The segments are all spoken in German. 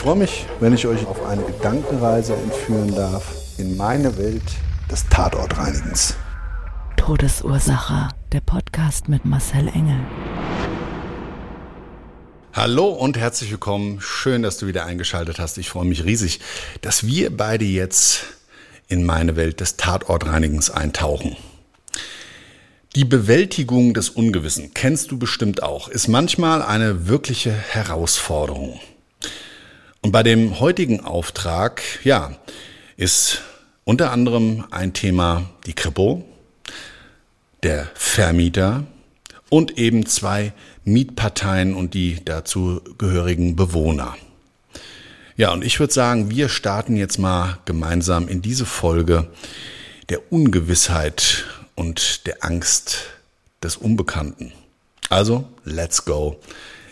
Ich freue mich, wenn ich euch auf eine Gedankenreise entführen darf in meine Welt des Tatortreinigens. Todesursache. Der Podcast mit Marcel Engel. Hallo und herzlich willkommen. Schön, dass du wieder eingeschaltet hast. Ich freue mich riesig, dass wir beide jetzt in meine Welt des Tatortreinigens eintauchen. Die Bewältigung des Ungewissen, kennst du bestimmt auch, ist manchmal eine wirkliche Herausforderung. Bei dem heutigen Auftrag, ja, ist unter anderem ein Thema die Kripo, der Vermieter und eben zwei Mietparteien und die dazu gehörigen Bewohner. Ja, und ich würde sagen, wir starten jetzt mal gemeinsam in diese Folge der Ungewissheit und der Angst des Unbekannten. Also, let's go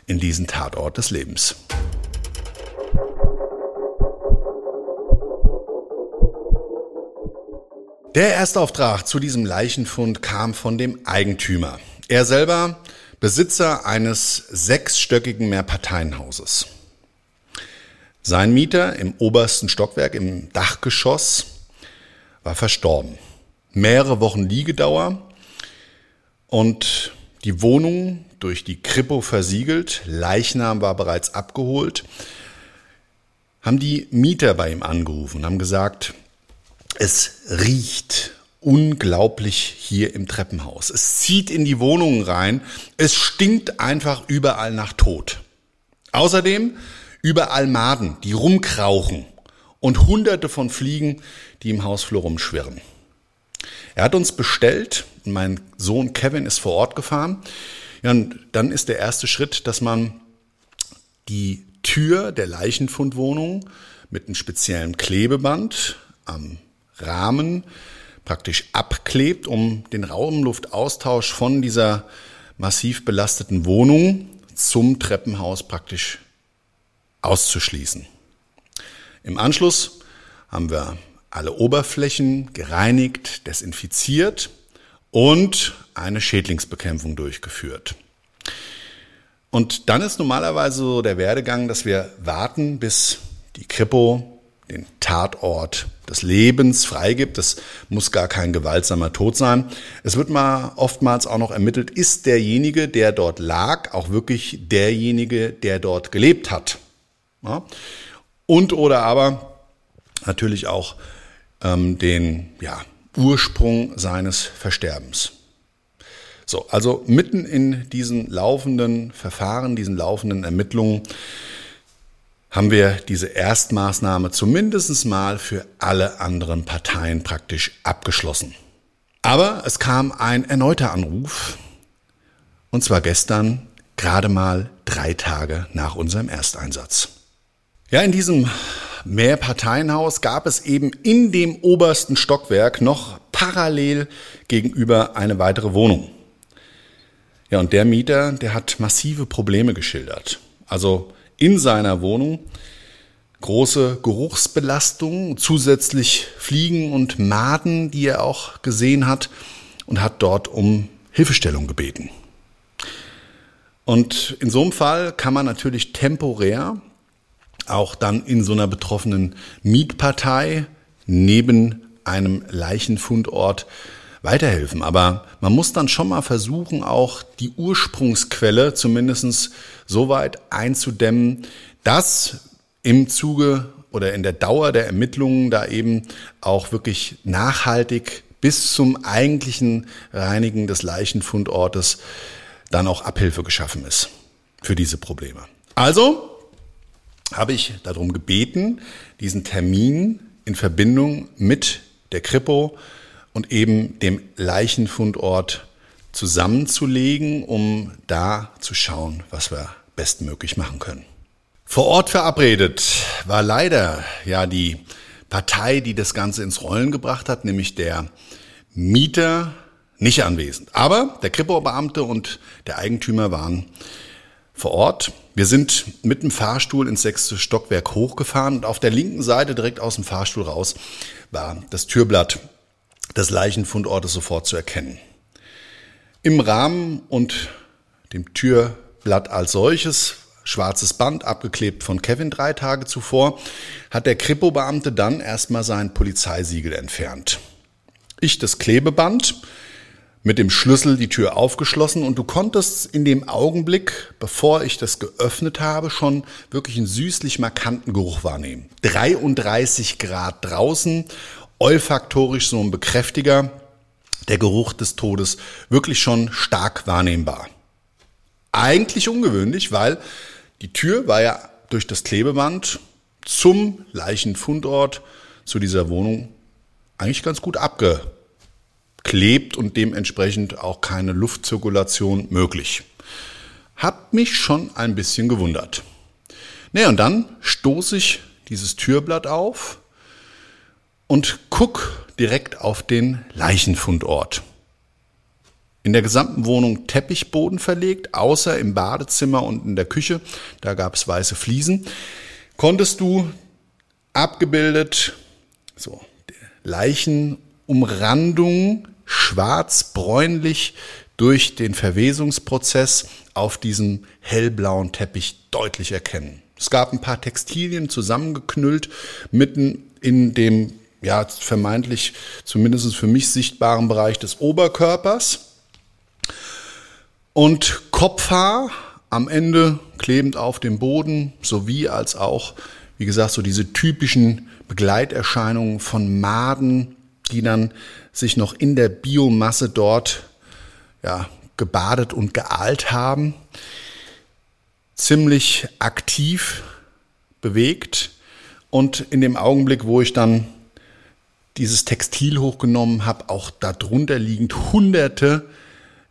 in diesen Tatort des Lebens. Der erste Auftrag zu diesem Leichenfund kam von dem Eigentümer. Er selber Besitzer eines sechsstöckigen Mehrparteienhauses. Sein Mieter im obersten Stockwerk im Dachgeschoss war verstorben. Mehrere Wochen Liegedauer und die Wohnung durch die Kripo versiegelt, Leichnam war bereits abgeholt, haben die Mieter bei ihm angerufen und haben gesagt, es riecht unglaublich hier im Treppenhaus. Es zieht in die Wohnungen rein. Es stinkt einfach überall nach Tod. Außerdem überall Maden, die rumkrauchen und hunderte von Fliegen, die im Hausflur rumschwirren. Er hat uns bestellt, mein Sohn Kevin ist vor Ort gefahren. Ja, und dann ist der erste Schritt, dass man die Tür der Leichenfundwohnung mit einem speziellen Klebeband am Rahmen praktisch abklebt, um den Raumluftaustausch von dieser massiv belasteten Wohnung zum Treppenhaus praktisch auszuschließen. Im Anschluss haben wir alle Oberflächen gereinigt, desinfiziert und eine Schädlingsbekämpfung durchgeführt. Und dann ist normalerweise so der Werdegang, dass wir warten, bis die Kripo den Tatort des Lebens freigibt. Das muss gar kein gewaltsamer Tod sein. Es wird mal oftmals auch noch ermittelt, ist derjenige, der dort lag, auch wirklich derjenige, der dort gelebt hat. Ja? Und oder aber natürlich auch ähm, den ja, Ursprung seines Versterbens. So, also mitten in diesen laufenden Verfahren, diesen laufenden Ermittlungen haben wir diese Erstmaßnahme zumindest mal für alle anderen Parteien praktisch abgeschlossen. Aber es kam ein erneuter Anruf, und zwar gestern, gerade mal drei Tage nach unserem Ersteinsatz. Ja, in diesem Mehrparteienhaus gab es eben in dem obersten Stockwerk noch parallel gegenüber eine weitere Wohnung. Ja, und der Mieter, der hat massive Probleme geschildert. Also in seiner Wohnung. Große Geruchsbelastung, zusätzlich Fliegen und Maden, die er auch gesehen hat und hat dort um Hilfestellung gebeten. Und in so einem Fall kann man natürlich temporär auch dann in so einer betroffenen Mietpartei neben einem Leichenfundort weiterhelfen. Aber man muss dann schon mal versuchen, auch die Ursprungsquelle zumindest so weit einzudämmen, dass im Zuge oder in der Dauer der Ermittlungen da eben auch wirklich nachhaltig bis zum eigentlichen Reinigen des Leichenfundortes dann auch Abhilfe geschaffen ist für diese Probleme. Also habe ich darum gebeten, diesen Termin in Verbindung mit der Kripo und eben dem Leichenfundort zusammenzulegen, um da zu schauen, was wir bestmöglich machen können. Vor Ort verabredet war leider ja die Partei, die das Ganze ins Rollen gebracht hat, nämlich der Mieter nicht anwesend. Aber der Kripo-Beamte und der Eigentümer waren vor Ort. Wir sind mit dem Fahrstuhl ins sechste Stockwerk hochgefahren und auf der linken Seite direkt aus dem Fahrstuhl raus war das Türblatt des Leichenfundortes sofort zu erkennen. Im Rahmen und dem Türblatt als solches schwarzes Band, abgeklebt von Kevin drei Tage zuvor, hat der Kripo-Beamte dann erstmal sein Polizeisiegel entfernt. Ich das Klebeband, mit dem Schlüssel die Tür aufgeschlossen und du konntest in dem Augenblick, bevor ich das geöffnet habe, schon wirklich einen süßlich markanten Geruch wahrnehmen. 33 Grad draußen, olfaktorisch so ein Bekräftiger, der Geruch des Todes wirklich schon stark wahrnehmbar. Eigentlich ungewöhnlich, weil die Tür war ja durch das Klebeband zum Leichenfundort, zu dieser Wohnung, eigentlich ganz gut abgeklebt und dementsprechend auch keine Luftzirkulation möglich. Hat mich schon ein bisschen gewundert. Naja, und dann stoße ich dieses Türblatt auf und guck direkt auf den Leichenfundort. In der gesamten Wohnung Teppichboden verlegt, außer im Badezimmer und in der Küche, da gab es weiße Fliesen, konntest du abgebildet, so, Leichenumrandung, schwarz-bräunlich durch den Verwesungsprozess auf diesem hellblauen Teppich deutlich erkennen. Es gab ein paar Textilien zusammengeknüllt mitten in dem ja vermeintlich zumindest für mich sichtbaren Bereich des Oberkörpers. Und Kopfhaar am Ende klebend auf dem Boden, sowie als auch, wie gesagt, so diese typischen Begleiterscheinungen von Maden, die dann sich noch in der Biomasse dort ja, gebadet und geahlt haben. Ziemlich aktiv bewegt. Und in dem Augenblick, wo ich dann dieses Textil hochgenommen habe, auch darunter liegend hunderte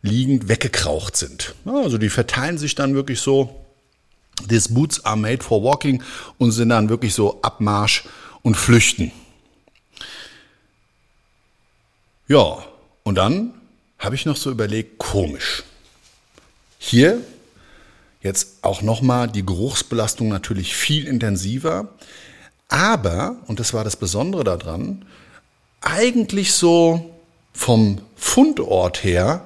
liegend weggekraucht sind. Also die verteilen sich dann wirklich so, these boots are made for walking und sind dann wirklich so Abmarsch und Flüchten. Ja, und dann habe ich noch so überlegt, komisch. Hier jetzt auch nochmal die Geruchsbelastung natürlich viel intensiver, aber, und das war das Besondere daran, eigentlich so vom Fundort her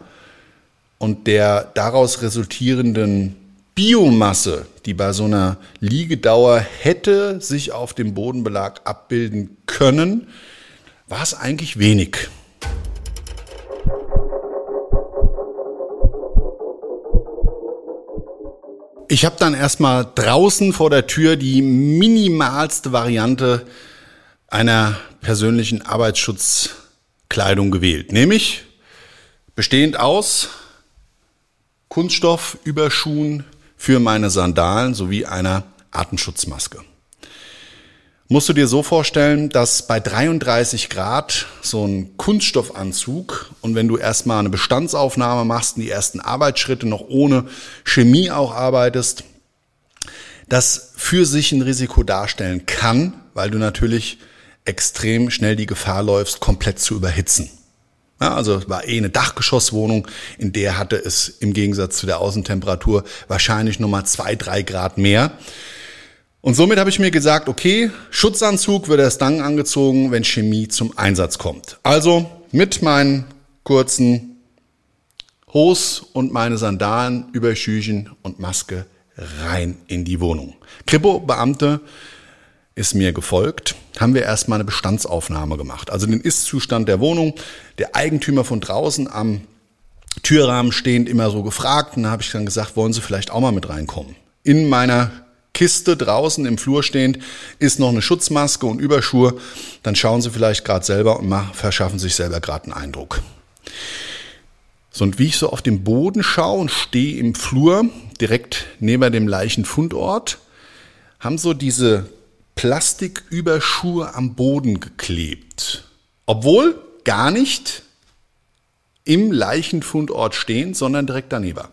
und der daraus resultierenden Biomasse, die bei so einer Liegedauer hätte sich auf dem Bodenbelag abbilden können, war es eigentlich wenig. Ich habe dann erstmal draußen vor der Tür die minimalste Variante einer persönlichen Arbeitsschutzkleidung gewählt, nämlich bestehend aus Kunststoffüberschuhen für meine Sandalen sowie einer Atemschutzmaske. Musst du dir so vorstellen, dass bei 33 Grad so ein Kunststoffanzug und wenn du erstmal eine Bestandsaufnahme machst und die ersten Arbeitsschritte noch ohne Chemie auch arbeitest, das für sich ein Risiko darstellen kann, weil du natürlich extrem schnell die Gefahr läufst, komplett zu überhitzen. Ja, also war eh eine Dachgeschosswohnung, in der hatte es im Gegensatz zu der Außentemperatur wahrscheinlich nochmal zwei, drei Grad mehr. Und somit habe ich mir gesagt, okay, Schutzanzug wird erst dann angezogen, wenn Chemie zum Einsatz kommt. Also mit meinen kurzen Hose und meine Sandalen, Überschüchen und Maske rein in die Wohnung. Kripo-Beamte ist mir gefolgt, haben wir erstmal eine Bestandsaufnahme gemacht. Also den Ist-Zustand der Wohnung, der Eigentümer von draußen am Türrahmen stehend immer so gefragt. Und da habe ich dann gesagt, wollen Sie vielleicht auch mal mit reinkommen? In meiner Kiste draußen im Flur stehend, ist noch eine Schutzmaske und Überschuhe, dann schauen Sie vielleicht gerade selber und verschaffen sich selber gerade einen Eindruck. So, und wie ich so auf den Boden schaue und stehe im Flur, direkt neben dem Leichenfundort, haben so diese Plastiküberschuhe am Boden geklebt. Obwohl gar nicht im Leichenfundort stehen, sondern direkt daneben.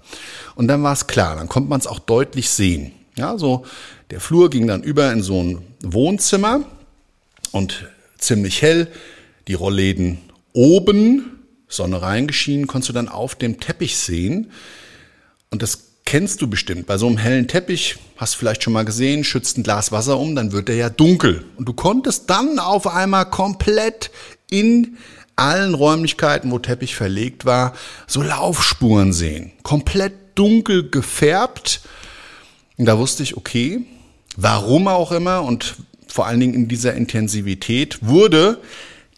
Und dann war es klar, dann konnte man es auch deutlich sehen. Ja, so der Flur ging dann über in so ein Wohnzimmer und ziemlich hell, die Rollläden oben, Sonne reingeschienen, konntest du dann auf dem Teppich sehen. Und das kennst du bestimmt. Bei so einem hellen Teppich, hast du vielleicht schon mal gesehen, schützt ein Glas Wasser um, dann wird der ja dunkel. Und du konntest dann auf einmal komplett in allen Räumlichkeiten, wo Teppich verlegt war, so Laufspuren sehen. Komplett dunkel gefärbt. Und da wusste ich, okay, warum auch immer und vor allen Dingen in dieser Intensivität wurde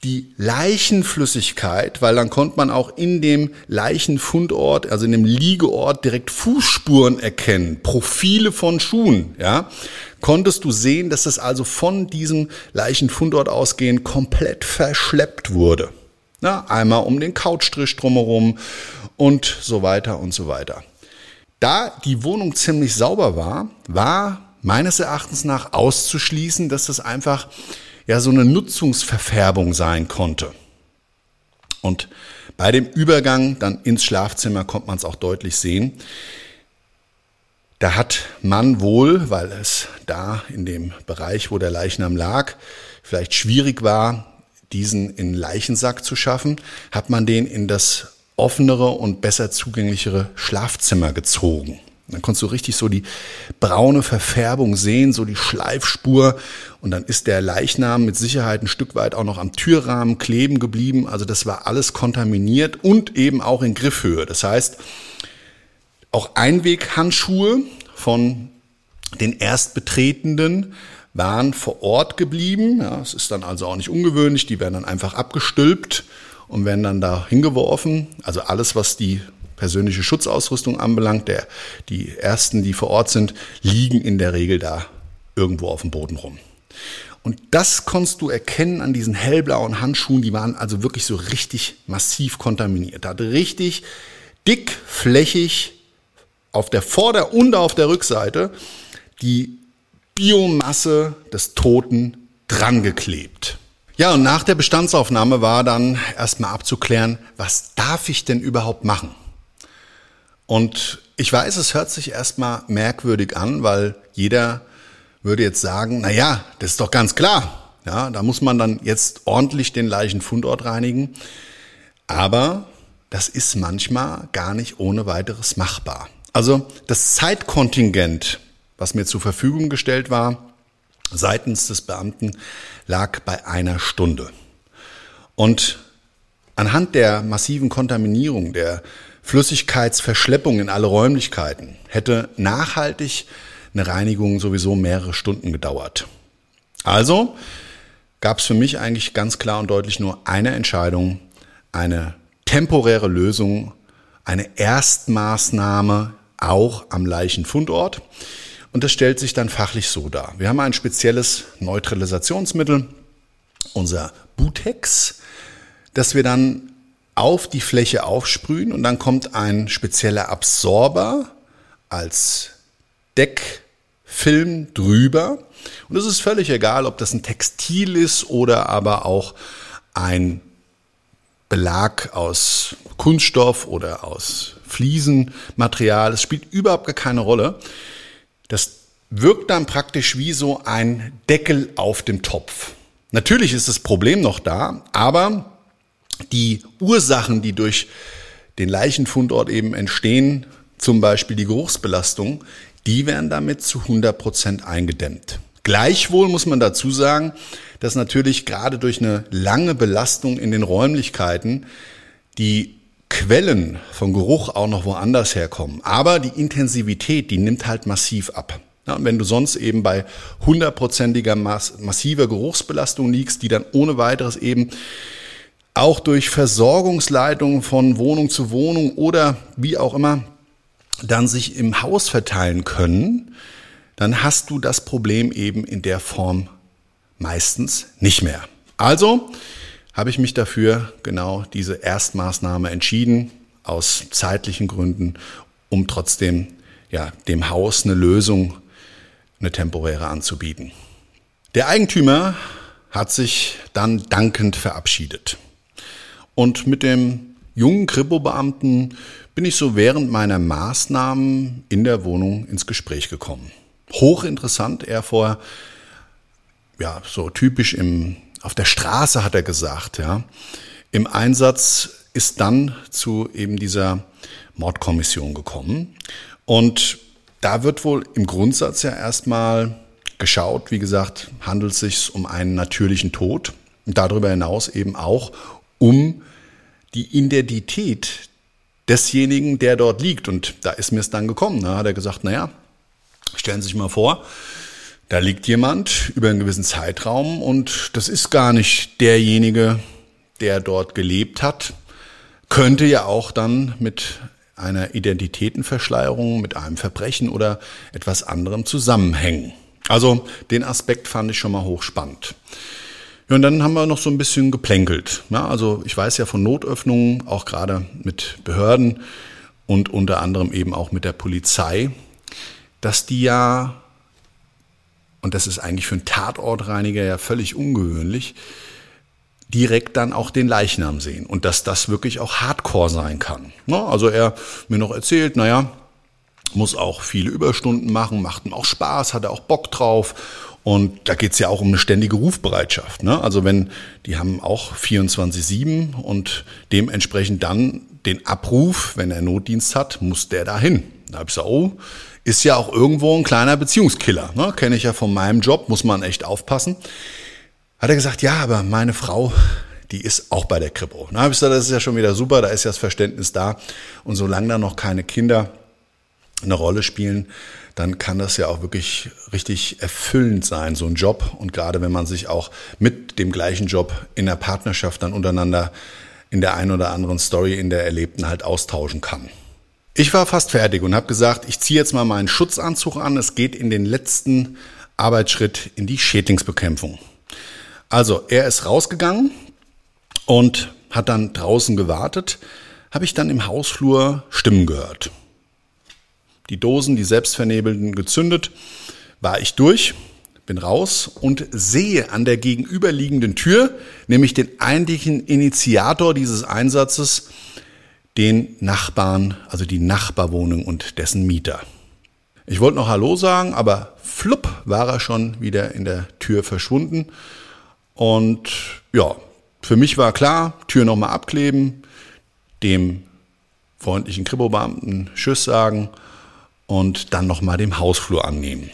die Leichenflüssigkeit, weil dann konnte man auch in dem Leichenfundort, also in dem Liegeort direkt Fußspuren erkennen, Profile von Schuhen, ja. Konntest du sehen, dass das also von diesem Leichenfundort ausgehend komplett verschleppt wurde. Na, einmal um den Couchstrich drumherum und so weiter und so weiter. Da die Wohnung ziemlich sauber war, war meines Erachtens nach auszuschließen, dass das einfach ja so eine Nutzungsverfärbung sein konnte. Und bei dem Übergang dann ins Schlafzimmer kommt man es auch deutlich sehen. Da hat man wohl, weil es da in dem Bereich, wo der Leichnam lag, vielleicht schwierig war, diesen in Leichensack zu schaffen, hat man den in das offenere und besser zugänglichere Schlafzimmer gezogen. Dann konntest du richtig so die braune Verfärbung sehen, so die Schleifspur. Und dann ist der Leichnam mit Sicherheit ein Stück weit auch noch am Türrahmen kleben geblieben. Also das war alles kontaminiert und eben auch in Griffhöhe. Das heißt, auch Einweghandschuhe von den Erstbetretenden waren vor Ort geblieben. Ja, es ist dann also auch nicht ungewöhnlich. Die werden dann einfach abgestülpt und werden dann da hingeworfen. Also alles, was die persönliche Schutzausrüstung anbelangt, der, die ersten, die vor Ort sind, liegen in der Regel da irgendwo auf dem Boden rum. Und das konntest du erkennen an diesen hellblauen Handschuhen, die waren also wirklich so richtig massiv kontaminiert. Da hat richtig dick, flächig auf der Vorder- und auf der Rückseite die Biomasse des Toten drangeklebt. Ja, und nach der Bestandsaufnahme war dann erstmal abzuklären, was darf ich denn überhaupt machen? Und ich weiß, es hört sich erstmal merkwürdig an, weil jeder würde jetzt sagen, na ja, das ist doch ganz klar. Ja, da muss man dann jetzt ordentlich den Leichenfundort reinigen. Aber das ist manchmal gar nicht ohne weiteres machbar. Also das Zeitkontingent, was mir zur Verfügung gestellt war, seitens des Beamten, lag bei einer Stunde. Und anhand der massiven Kontaminierung, der Flüssigkeitsverschleppung in alle Räumlichkeiten hätte nachhaltig eine Reinigung sowieso mehrere Stunden gedauert. Also gab es für mich eigentlich ganz klar und deutlich nur eine Entscheidung, eine temporäre Lösung, eine Erstmaßnahme auch am Leichenfundort. Und das stellt sich dann fachlich so dar. Wir haben ein spezielles Neutralisationsmittel, unser Butex, das wir dann auf die Fläche aufsprühen und dann kommt ein spezieller Absorber als Deckfilm drüber. Und es ist völlig egal, ob das ein Textil ist oder aber auch ein Belag aus Kunststoff oder aus Fliesenmaterial. Es spielt überhaupt gar keine Rolle. Das wirkt dann praktisch wie so ein Deckel auf dem Topf. Natürlich ist das Problem noch da, aber die Ursachen, die durch den Leichenfundort eben entstehen, zum Beispiel die Geruchsbelastung, die werden damit zu 100 Prozent eingedämmt. Gleichwohl muss man dazu sagen, dass natürlich gerade durch eine lange Belastung in den Räumlichkeiten die Quellen von Geruch auch noch woanders herkommen. Aber die Intensivität, die nimmt halt massiv ab. Ja, und wenn du sonst eben bei hundertprozentiger massiver Geruchsbelastung liegst, die dann ohne weiteres eben auch durch Versorgungsleitungen von Wohnung zu Wohnung oder wie auch immer dann sich im Haus verteilen können, dann hast du das Problem eben in der Form meistens nicht mehr. Also habe ich mich dafür genau diese Erstmaßnahme entschieden, aus zeitlichen Gründen, um trotzdem ja, dem Haus eine Lösung, eine temporäre anzubieten. Der Eigentümer hat sich dann dankend verabschiedet. Und mit dem jungen Kripo-Beamten bin ich so während meiner Maßnahmen in der Wohnung ins Gespräch gekommen. Hochinteressant, er vorher, ja, so typisch im, auf der Straße hat er gesagt, ja. Im Einsatz ist dann zu eben dieser Mordkommission gekommen. Und da wird wohl im Grundsatz ja erstmal geschaut, wie gesagt, handelt es sich um einen natürlichen Tod und darüber hinaus eben auch um die Identität desjenigen, der dort liegt. Und da ist mir es dann gekommen. Da hat er gesagt, naja, stellen Sie sich mal vor, da liegt jemand über einen gewissen Zeitraum und das ist gar nicht derjenige, der dort gelebt hat. Könnte ja auch dann mit einer Identitätenverschleierung, mit einem Verbrechen oder etwas anderem zusammenhängen. Also den Aspekt fand ich schon mal hochspannend. Ja, und dann haben wir noch so ein bisschen geplänkelt. Ja, also ich weiß ja von Notöffnungen, auch gerade mit Behörden und unter anderem eben auch mit der Polizei, dass die ja, und das ist eigentlich für einen Tatortreiniger ja völlig ungewöhnlich, direkt dann auch den Leichnam sehen und dass das wirklich auch Hardcore sein kann. Ja, also er mir noch erzählt, naja, muss auch viele Überstunden machen, macht ihm auch Spaß, hat er auch Bock drauf und da geht's ja auch um eine ständige Rufbereitschaft. Ne? Also wenn, die haben auch 24-7 und dementsprechend dann den Abruf, wenn er Notdienst hat, muss der dahin. Da hab ich gesagt, oh, ist ja auch irgendwo ein kleiner Beziehungskiller. Ne? Kenne ich ja von meinem Job, muss man echt aufpassen. Hat er gesagt, ja, aber meine Frau, die ist auch bei der Kripo. Da habe ich gesagt, das ist ja schon wieder super, da ist ja das Verständnis da. Und solange da noch keine Kinder eine Rolle spielen, dann kann das ja auch wirklich richtig erfüllend sein, so ein Job. Und gerade wenn man sich auch mit dem gleichen Job in der Partnerschaft dann untereinander in der einen oder anderen Story in der Erlebten halt austauschen kann. Ich war fast fertig und habe gesagt, ich ziehe jetzt mal meinen Schutzanzug an. Es geht in den letzten Arbeitsschritt in die Schädlingsbekämpfung. Also er ist rausgegangen und hat dann draußen gewartet. Habe ich dann im Hausflur Stimmen gehört die Dosen, die selbstvernebelnden gezündet, war ich durch, bin raus und sehe an der gegenüberliegenden Tür, nämlich den eigentlichen Initiator dieses Einsatzes, den Nachbarn, also die Nachbarwohnung und dessen Mieter. Ich wollte noch Hallo sagen, aber flupp war er schon wieder in der Tür verschwunden. Und ja, für mich war klar, Tür nochmal abkleben, dem freundlichen Kripo-Beamten Tschüss sagen und dann nochmal dem Hausflur annehmen.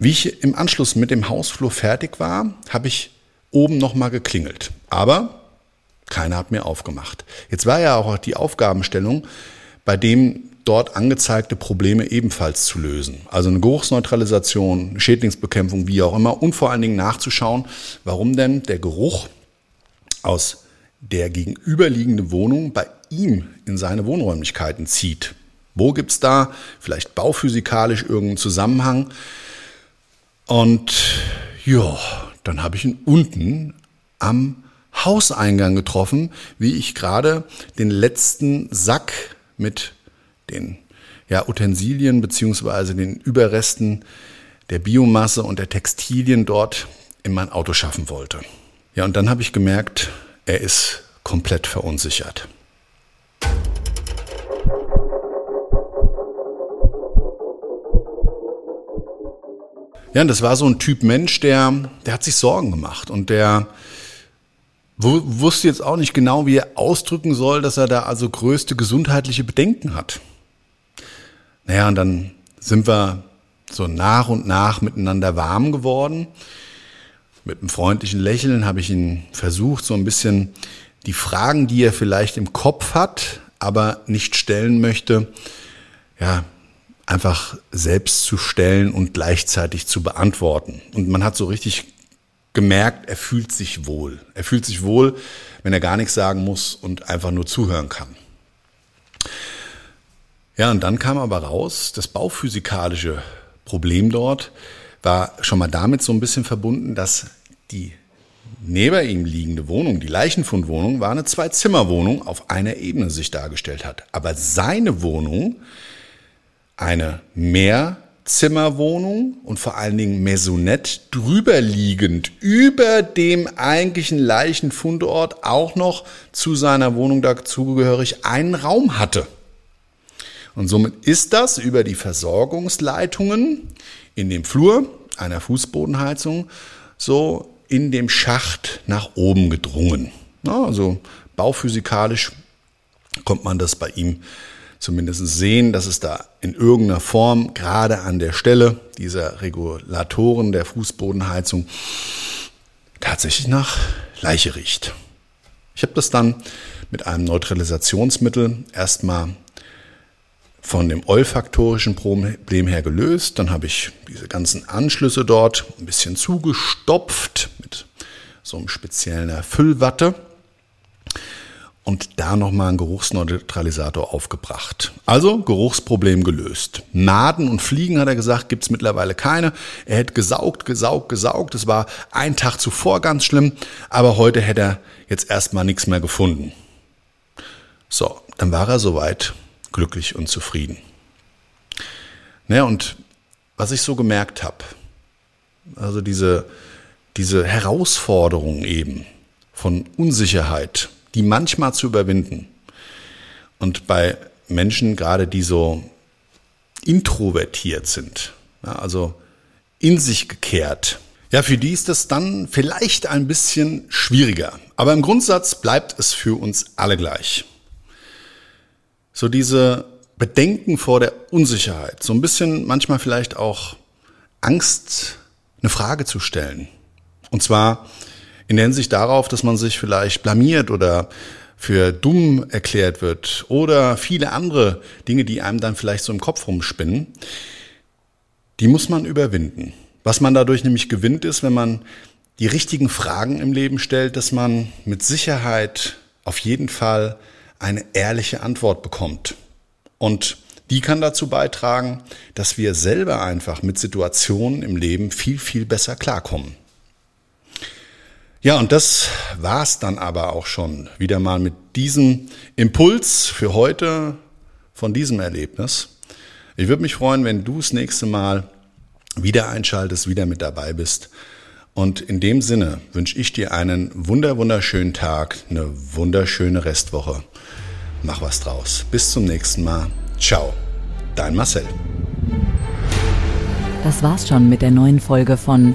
Wie ich im Anschluss mit dem Hausflur fertig war, habe ich oben nochmal geklingelt. Aber keiner hat mir aufgemacht. Jetzt war ja auch die Aufgabenstellung, bei dem dort angezeigte Probleme ebenfalls zu lösen. Also eine Geruchsneutralisation, Schädlingsbekämpfung, wie auch immer. Und vor allen Dingen nachzuschauen, warum denn der Geruch aus der gegenüberliegenden Wohnung bei ihm in seine Wohnräumlichkeiten zieht. Wo gibt es da vielleicht bauphysikalisch irgendeinen Zusammenhang? Und ja, dann habe ich ihn unten am Hauseingang getroffen, wie ich gerade den letzten Sack mit den ja, Utensilien beziehungsweise den Überresten der Biomasse und der Textilien dort in mein Auto schaffen wollte. Ja, und dann habe ich gemerkt, er ist komplett verunsichert. Ja, das war so ein Typ Mensch, der, der hat sich Sorgen gemacht und der wusste jetzt auch nicht genau, wie er ausdrücken soll, dass er da also größte gesundheitliche Bedenken hat. Naja, und dann sind wir so nach und nach miteinander warm geworden. Mit einem freundlichen Lächeln habe ich ihn versucht, so ein bisschen die Fragen, die er vielleicht im Kopf hat, aber nicht stellen möchte, ja, einfach selbst zu stellen und gleichzeitig zu beantworten. Und man hat so richtig gemerkt, er fühlt sich wohl. Er fühlt sich wohl, wenn er gar nichts sagen muss und einfach nur zuhören kann. Ja, und dann kam aber raus, das bauphysikalische Problem dort war schon mal damit so ein bisschen verbunden, dass die neben ihm liegende Wohnung, die Leichenfundwohnung, war eine Zwei-Zimmer-Wohnung auf einer Ebene sich dargestellt hat. Aber seine Wohnung, eine Mehrzimmerwohnung und vor allen Dingen Maisonette drüberliegend über dem eigentlichen Leichenfundort auch noch zu seiner Wohnung dazugehörig einen Raum hatte. Und somit ist das über die Versorgungsleitungen in dem Flur einer Fußbodenheizung so in dem Schacht nach oben gedrungen. also bauphysikalisch kommt man das bei ihm zumindest sehen, dass es da in irgendeiner Form gerade an der Stelle dieser Regulatoren der Fußbodenheizung tatsächlich nach Leiche riecht. Ich habe das dann mit einem Neutralisationsmittel erstmal von dem olfaktorischen Problem her gelöst. Dann habe ich diese ganzen Anschlüsse dort ein bisschen zugestopft mit so einem speziellen Füllwatte und da nochmal einen Geruchsneutralisator aufgebracht. Also Geruchsproblem gelöst. Maden und Fliegen, hat er gesagt, gibt's mittlerweile keine. Er hätte gesaugt, gesaugt, gesaugt. Es war ein Tag zuvor ganz schlimm, aber heute hätte er jetzt erstmal nichts mehr gefunden. So, dann war er soweit glücklich und zufrieden. Naja, und was ich so gemerkt habe, also diese, diese Herausforderung eben von Unsicherheit, die manchmal zu überwinden. Und bei Menschen, gerade die so introvertiert sind, ja, also in sich gekehrt, ja, für die ist das dann vielleicht ein bisschen schwieriger. Aber im Grundsatz bleibt es für uns alle gleich so diese Bedenken vor der Unsicherheit, so ein bisschen manchmal vielleicht auch Angst, eine Frage zu stellen. Und zwar in der Hinsicht darauf, dass man sich vielleicht blamiert oder für dumm erklärt wird oder viele andere Dinge, die einem dann vielleicht so im Kopf rumspinnen, die muss man überwinden. Was man dadurch nämlich gewinnt ist, wenn man die richtigen Fragen im Leben stellt, dass man mit Sicherheit auf jeden Fall eine ehrliche Antwort bekommt. Und die kann dazu beitragen, dass wir selber einfach mit Situationen im Leben viel, viel besser klarkommen. Ja, und das war's dann aber auch schon wieder mal mit diesem Impuls für heute von diesem Erlebnis. Ich würde mich freuen, wenn du das nächste Mal wieder einschaltest, wieder mit dabei bist. Und in dem Sinne wünsche ich dir einen wunder, wunderschönen Tag, eine wunderschöne Restwoche. Mach was draus. Bis zum nächsten Mal. Ciao. Dein Marcel. Das war's schon mit der neuen Folge von